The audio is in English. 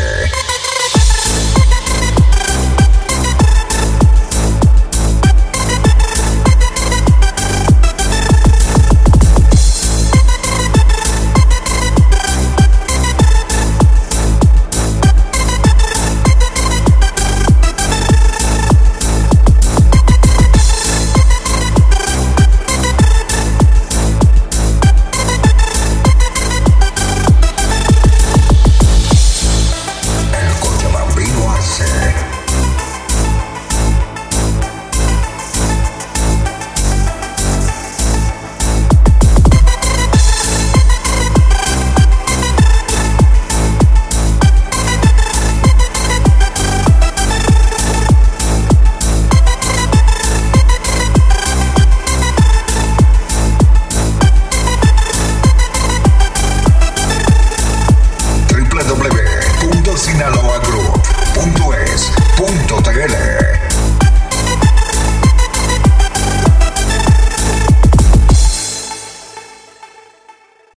Culture.